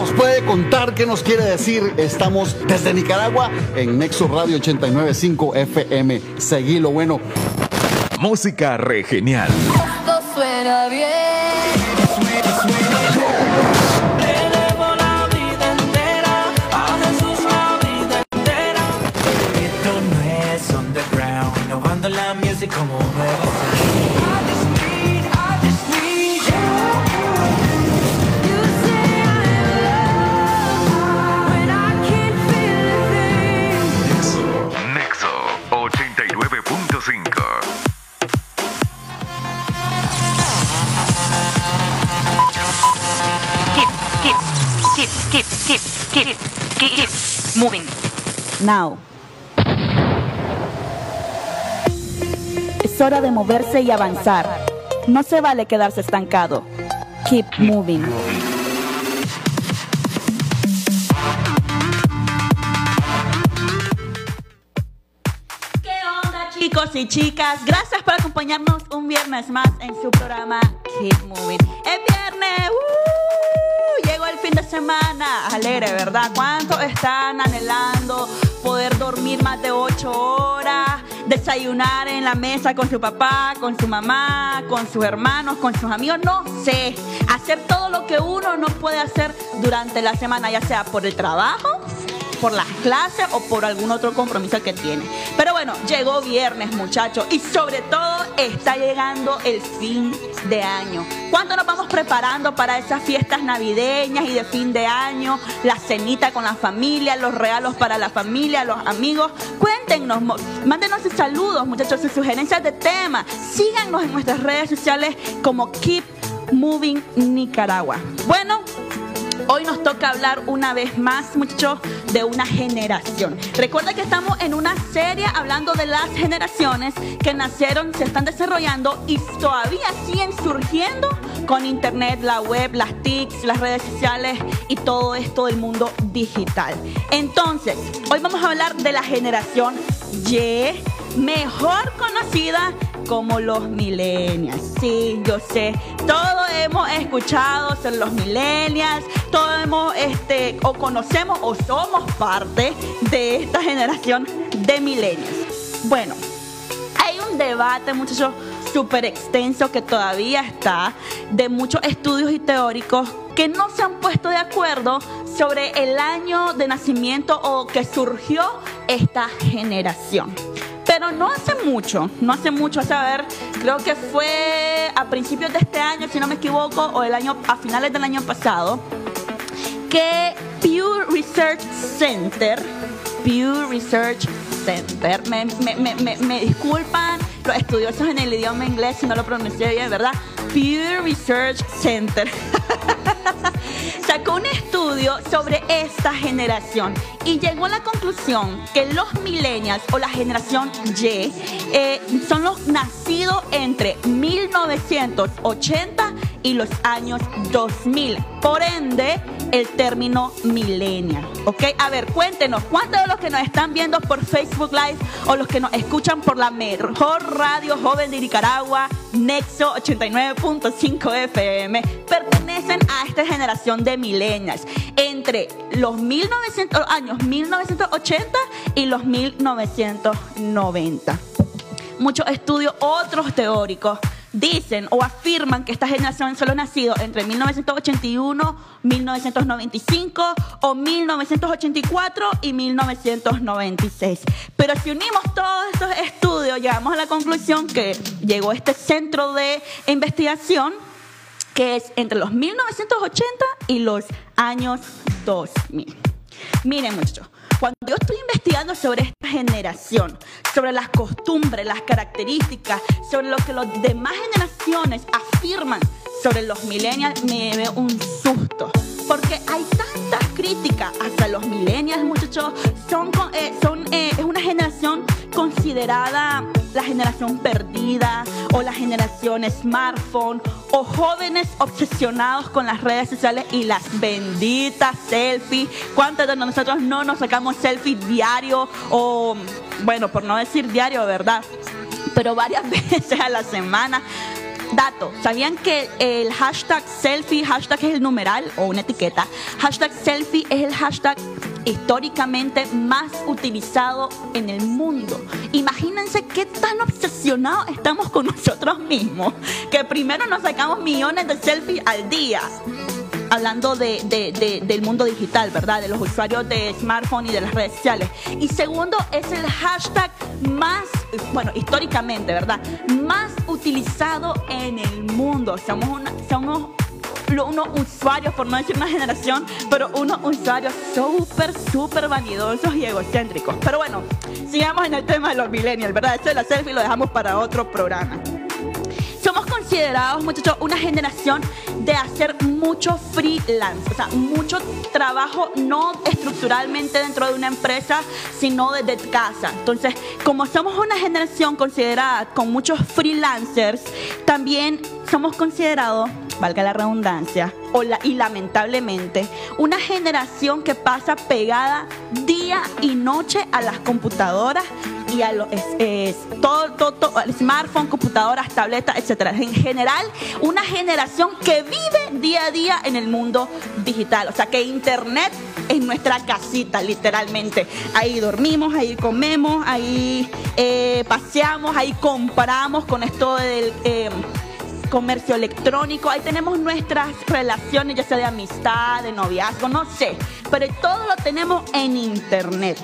nos puede contar qué nos quiere decir. Estamos desde Nicaragua en Nexo Radio 895 FM. Seguilo bueno. Música re genial. Esto suena bien. Elevo la vida entera, a Jesús la vida entera. Esto no es underground, innovando la music como un Now. Es hora de moverse y avanzar. No se vale quedarse estancado. Keep moving. ¿Qué onda chicos y chicas? Gracias por acompañarnos un viernes más en su programa Keep Moving. Es viernes, ¡uh! llegó el fin de semana, alegre, ¿verdad? ¿Cuántos están anhelando poder dormir más de ocho horas? Desayunar en la mesa con su papá, con su mamá, con sus hermanos, con sus amigos, no sé. Hacer todo lo que uno no puede hacer durante la semana, ya sea por el trabajo, por las clases o por algún otro compromiso que tiene. Pero bueno, llegó viernes, muchachos, y sobre todo está llegando el fin de año. ¿Cuánto nos vamos preparando para esas fiestas navideñas y de fin de año? La cenita con la familia, los regalos para la familia, los amigos. Cuéntenos, mándenos sus saludos, muchachos, sus sugerencias de temas. Síganos en nuestras redes sociales como Keep Moving Nicaragua. Bueno, Hoy nos toca hablar una vez más, muchachos, de una generación. Recuerda que estamos en una serie hablando de las generaciones que nacieron, se están desarrollando y todavía siguen surgiendo con internet, la web, las TICs, las redes sociales y todo esto del mundo digital. Entonces, hoy vamos a hablar de la generación Y, mejor conocida como los millennials. Sí, yo sé, todos hemos escuchado sobre los millennials, todos hemos, este, o conocemos o somos parte de esta generación de millennials. Bueno, hay un debate, muchachos, súper extenso que todavía está, de muchos estudios y teóricos que no se han puesto de acuerdo sobre el año de nacimiento o que surgió esta generación. Pero no hace mucho, no hace mucho, a saber, creo que fue a principios de este año, si no me equivoco, o el año, a finales del año pasado, que Pew Research Center, Pew Research Center, me disculpan los estudiosos en el idioma inglés si no lo pronuncié bien, ¿verdad? Pew Research Center. sobre esta generación y llegó a la conclusión que los millennials o la generación Y eh, son los nacidos entre 1980 y los años 2000. Por ende, el término millennial. ¿Ok? A ver, cuéntenos, ¿cuántos de los que nos están viendo por Facebook Live o los que nos escuchan por la mejor radio joven de Nicaragua, Nexo 89.5 FM, pertenecen a esta generación de millennials entre los 1900, años 1980 y los 1990 muchos estudios, otros teóricos dicen o afirman que esta generación solo nacido entre 1981, 1995 o 1984 y 1996. Pero si unimos todos estos estudios, llegamos a la conclusión que llegó este centro de investigación que es entre los 1980 y los años 2000. Miren muchachos, cuando yo estoy investigando sobre esta generación, sobre las costumbres, las características, sobre lo que las demás generaciones afirman sobre los millennials, me veo un susto. Porque hay tantas críticas hacia los millennials, muchachos. Son, eh, eh, es una generación considerada la generación perdida o la generación smartphone o jóvenes obsesionados con las redes sociales y las benditas selfies. ¿Cuántos de nosotros no nos sacamos selfies diario o, bueno, por no decir diario, ¿verdad? Pero varias veces a la semana. Dato, ¿sabían que el hashtag selfie, hashtag es el numeral o una etiqueta? Hashtag selfie es el hashtag históricamente más utilizado en el mundo. Imagínense qué tan obsesionados estamos con nosotros mismos, que primero nos sacamos millones de selfies al día. Hablando de, de- de- del mundo digital, ¿verdad? De los usuarios de smartphone y de las redes sociales. Y segundo, es el hashtag más, bueno, históricamente, ¿verdad? Más utilizado en el mundo. Somos, una, somos unos usuarios, por no decir una generación, pero unos usuarios súper, súper vanidosos y egocéntricos. Pero bueno, sigamos en el tema de los millennials, ¿verdad? Esto de la selfie lo dejamos para otro programa. Somos considerados, muchachos, una generación de hacer mucho freelance, o sea, mucho trabajo no estructuralmente dentro de una empresa, sino desde casa. Entonces, como somos una generación considerada con muchos freelancers, también somos considerados, valga la redundancia, o la- y lamentablemente, una generación que pasa pegada día y noche a las computadoras y a los es- es- computadoras, tabletas, etcétera. En general, una generación que vive día a día en el mundo digital. O sea, que internet es nuestra casita, literalmente. Ahí dormimos, ahí comemos, ahí eh, paseamos, ahí compramos con esto del eh, comercio electrónico. Ahí tenemos nuestras relaciones, ya sea de amistad, de noviazgo, no sé. Pero todo lo tenemos en internet.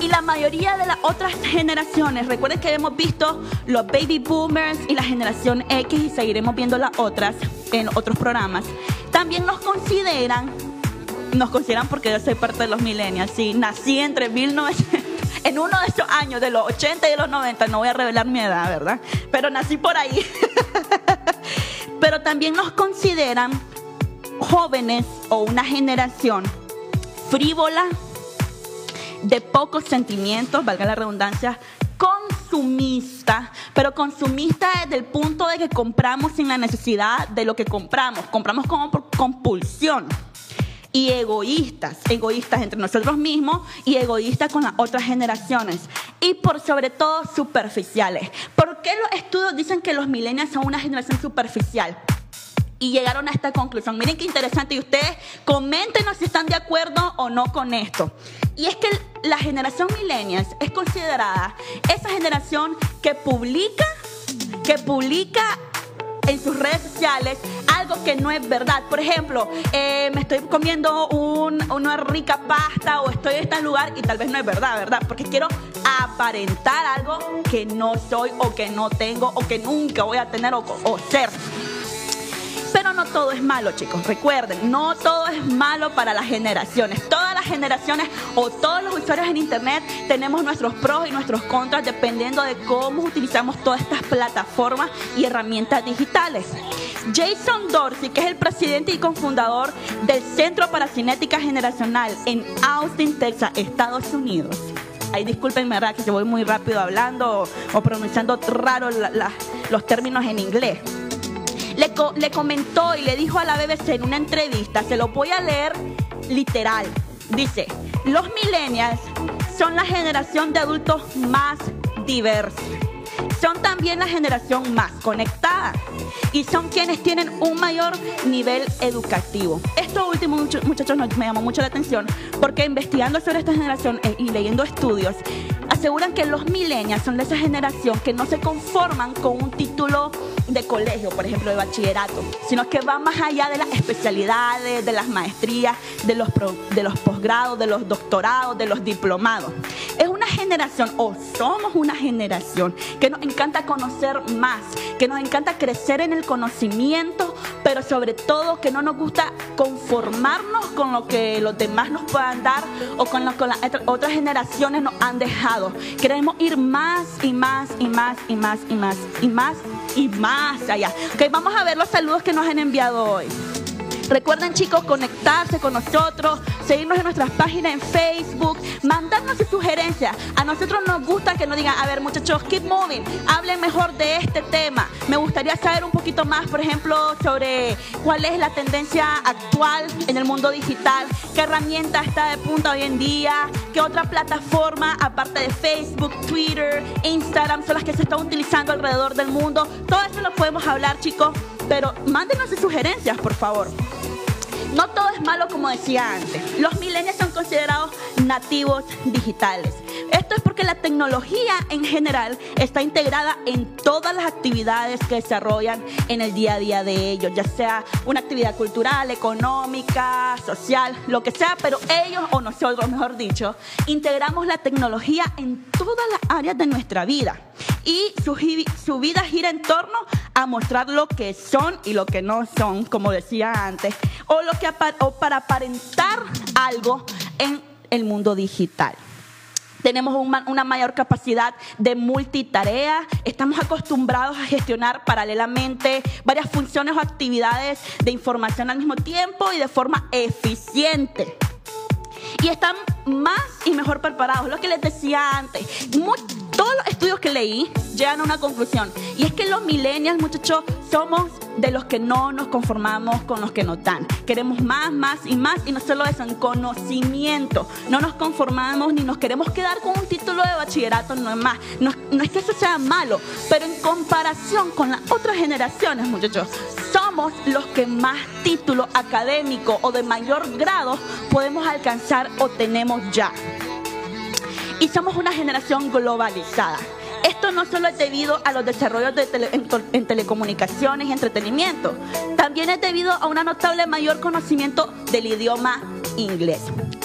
Y la mayoría de las otras generaciones, recuerden que hemos visto los baby boomers y la generación X y seguiremos viendo las otras en otros programas, también nos consideran, nos consideran porque yo soy parte de los millennials, sí, nací entre 1900, en uno de esos años, de los 80 y de los 90, no voy a revelar mi edad, ¿verdad? Pero nací por ahí. También nos consideran jóvenes o una generación frívola, de pocos sentimientos, valga la redundancia, consumista, pero consumista desde el punto de que compramos sin la necesidad de lo que compramos, compramos como por compulsión. Y egoístas, egoístas entre nosotros mismos y egoístas con las otras generaciones. Y por sobre todo superficiales. ¿Por qué los estudios dicen que los millennials son una generación superficial? Y llegaron a esta conclusión. Miren qué interesante. Y ustedes coméntenos si están de acuerdo o no con esto. Y es que la generación millennials es considerada esa generación que publica, que publica en sus redes sociales algo que no es verdad. Por ejemplo, eh, me estoy comiendo un- una rica pasta o estoy en este lugar y tal vez no es verdad, ¿verdad? Porque quiero aparentar algo que no soy o que no tengo o que nunca voy a tener o ser. No todo es malo, chicos. Recuerden, no todo es malo para las generaciones. Todas las generaciones o todos los usuarios en Internet tenemos nuestros pros y nuestros contras dependiendo de cómo utilizamos todas estas plataformas y herramientas digitales. Jason Dorsey, que es el presidente y cofundador del Centro para Cinética Generacional en Austin, Texas, Estados Unidos. Ahí discúlpenme, ¿verdad? Que yo voy muy rápido hablando o, pronunciando raro los términos en inglés le, le comentó y le dijo a la BBC en una entrevista, se lo voy a leer literal. Dice, los millennials son la generación de adultos más diversa. Son también la generación más conectada y son quienes tienen un mayor nivel educativo. Esto último, muchachos, me llamó mucho la atención porque investigando sobre esta generación eh, y leyendo estudios, aseguran que los millennials son de esa generación que no se conforman con un título de colegio, por ejemplo, de bachillerato, sino que va más allá de las especialidades, de las maestrías, de los, de los posgrados, de los doctorados, de los diplomados. Generación, o somos una generación, que nos encanta conocer más, que nos encanta crecer en el conocimiento, pero sobre todo que no nos gusta conformarnos con lo que los demás nos puedan dar o con lo que las otras- generaciones nos han dejado. Queremos ir más y más y más y más y más y más y más allá. Ok, vamos a ver los saludos que nos han enviado hoy. Recuerden chicos conectarse con nosotros, seguirnos en nuestras páginas en Facebook, mandarnos sus sugerencias a nosotros nos gusta que nos digan, a ver muchachos, keep moving, hablen mejor de este tema. Me gustaría saber un poquito más, por ejemplo, sobre cuál es la tendencia actual en el mundo digital, qué herramienta está de punta hoy en día, qué otra plataforma, aparte de Facebook, Twitter, Instagram, son las que se están utilizando alrededor del mundo. Todo eso lo podemos hablar, chicos, pero mándenos sus sugerencias, por favor. No todo es malo como decía antes. Los millennials son considerados nativos digitales. Esto es porque la tecnología en general está integrada en todas las actividades que desarrollan en el día a día de ellos, ya sea una actividad cultural, económica, social, lo que sea, pero ellos o nosotros, mejor dicho, integramos la tecnología en todas las áreas de nuestra vida y su, su vida gira en torno a mostrar lo que son y lo que no son, como decía antes, o, lo que o para aparentar algo en el mundo digital. Tenemos una mayor capacidad de multitarea, estamos acostumbrados a gestionar paralelamente varias funciones o actividades de información al mismo tiempo y de forma eficiente y están más y mejor preparados. Lo que les decía antes, mu- todos los estudios que leí llegan a una conclusión y es que los millennials, muchachos, somos de los que no nos conformamos con los que nos dan. Queremos más, más y más y no solo eso, en conocimiento. No nos conformamos ni nos queremos quedar con un título de bachillerato, no es más. No, no es que eso sea malo, pero en comparación con las otras generaciones, muchachos, somos los que más título académico o de mayor grado podemos alcanzar o tenemos ya. Y somos una generación globalizada. Esto no solo es debido a los desarrollos de tele- en, en telecomunicaciones y entretenimiento, también es debido a una notable mayor conocimiento del idioma inglés.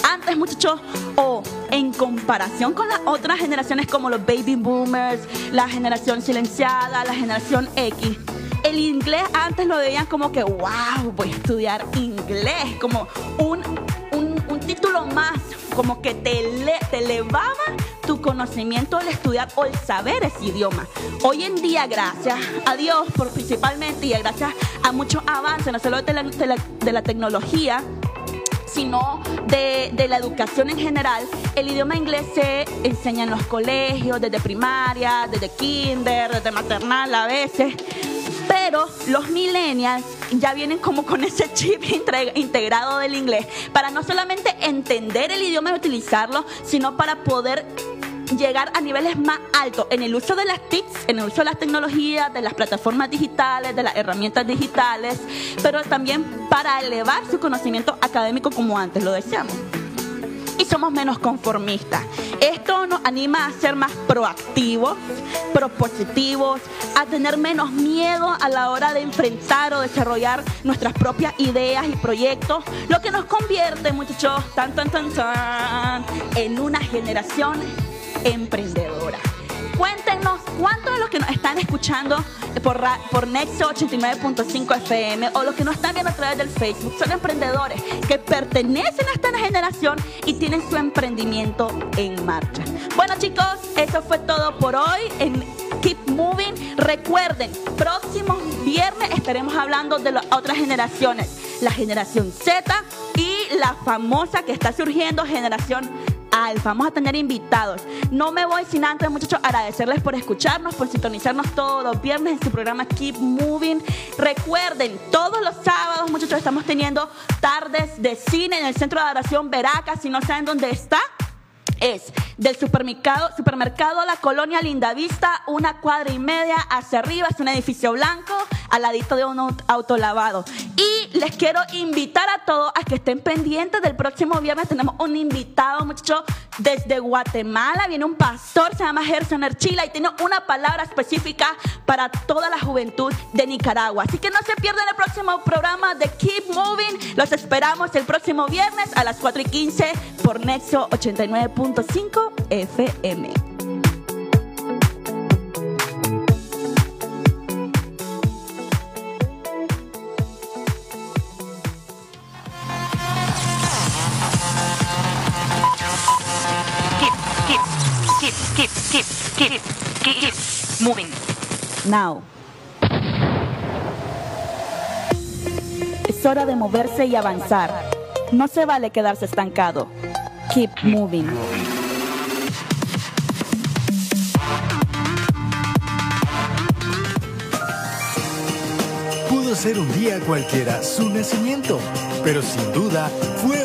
Antes, muchachos, o en comparación con las otras generaciones como los baby boomers, la generación silenciada, la generación X, el inglés antes lo veían como que, wow, voy a estudiar inglés, como un, un, un título más, como que te, te elevaba tu conocimiento al estudiar o el saber ese idioma. Hoy en día, gracias a Dios, principalmente, y gracias a muchos avances, no solo de la, de tecnología, sino de, de la educación en general. El idioma inglés se enseña en los colegios, desde primaria, desde kinder, desde maternal a veces. Pero los millennials ya vienen como con ese chip integrado del inglés para no solamente entender el idioma y utilizarlo, sino para poder llegar a niveles más altos en el uso de las TICs, en el uso de las tecnologías, de las plataformas digitales, de las herramientas digitales, pero también para elevar su conocimiento académico como antes lo decíamos. Y somos menos conformistas. Esto nos anima a ser más proactivos, propositivos, a tener menos miedo a la hora de enfrentar o desarrollar nuestras propias ideas y proyectos, lo que nos convierte, muchachos, tan, tan, tan, en una generación emprendedora. Cuéntenos cuántos de los que nos están escuchando por, por Nexo 89.5 FM o los que nos están viendo a través del Facebook son emprendedores que pertenecen a esta generación y tienen su emprendimiento en marcha. Bueno chicos, eso fue todo por hoy en Keep Moving. Recuerden, próximo viernes estaremos hablando de las otras generaciones, la generación Z y la famosa que está surgiendo generación Alfa. Vamos a tener invitados. No me voy sin antes, muchachos, agradecerles por escucharnos, por sintonizarnos todos los viernes en su programa Keep Moving. Recuerden, todos los sábados, muchachos, estamos teniendo tardes de cine en el Centro de Adoración Veraca. Si no saben dónde está, es del supermercado, supermercado La Colonia Lindavista, una cuadra y media hacia arriba, es un edificio blanco al ladito de un aut- autolavado. Y les quiero invitar a todos a que estén pendientes del próximo viernes. Tenemos un invitado, muchacho, desde Guatemala. Viene un pastor, se llama Gerson Erchila y tiene una palabra específica para toda la juventud de Nicaragua. Así que no se pierdan el próximo programa de Keep Moving. Los esperamos el próximo viernes a las 4 y 15 por Nexo 89.5 FM. Keep, keep, keep, keep, keep, keep, keep, keep moving. Now. Es hora de moverse y avanzar. No se vale quedarse estancado. Keep moving. Ser un día cualquiera su nacimiento, pero sin duda fue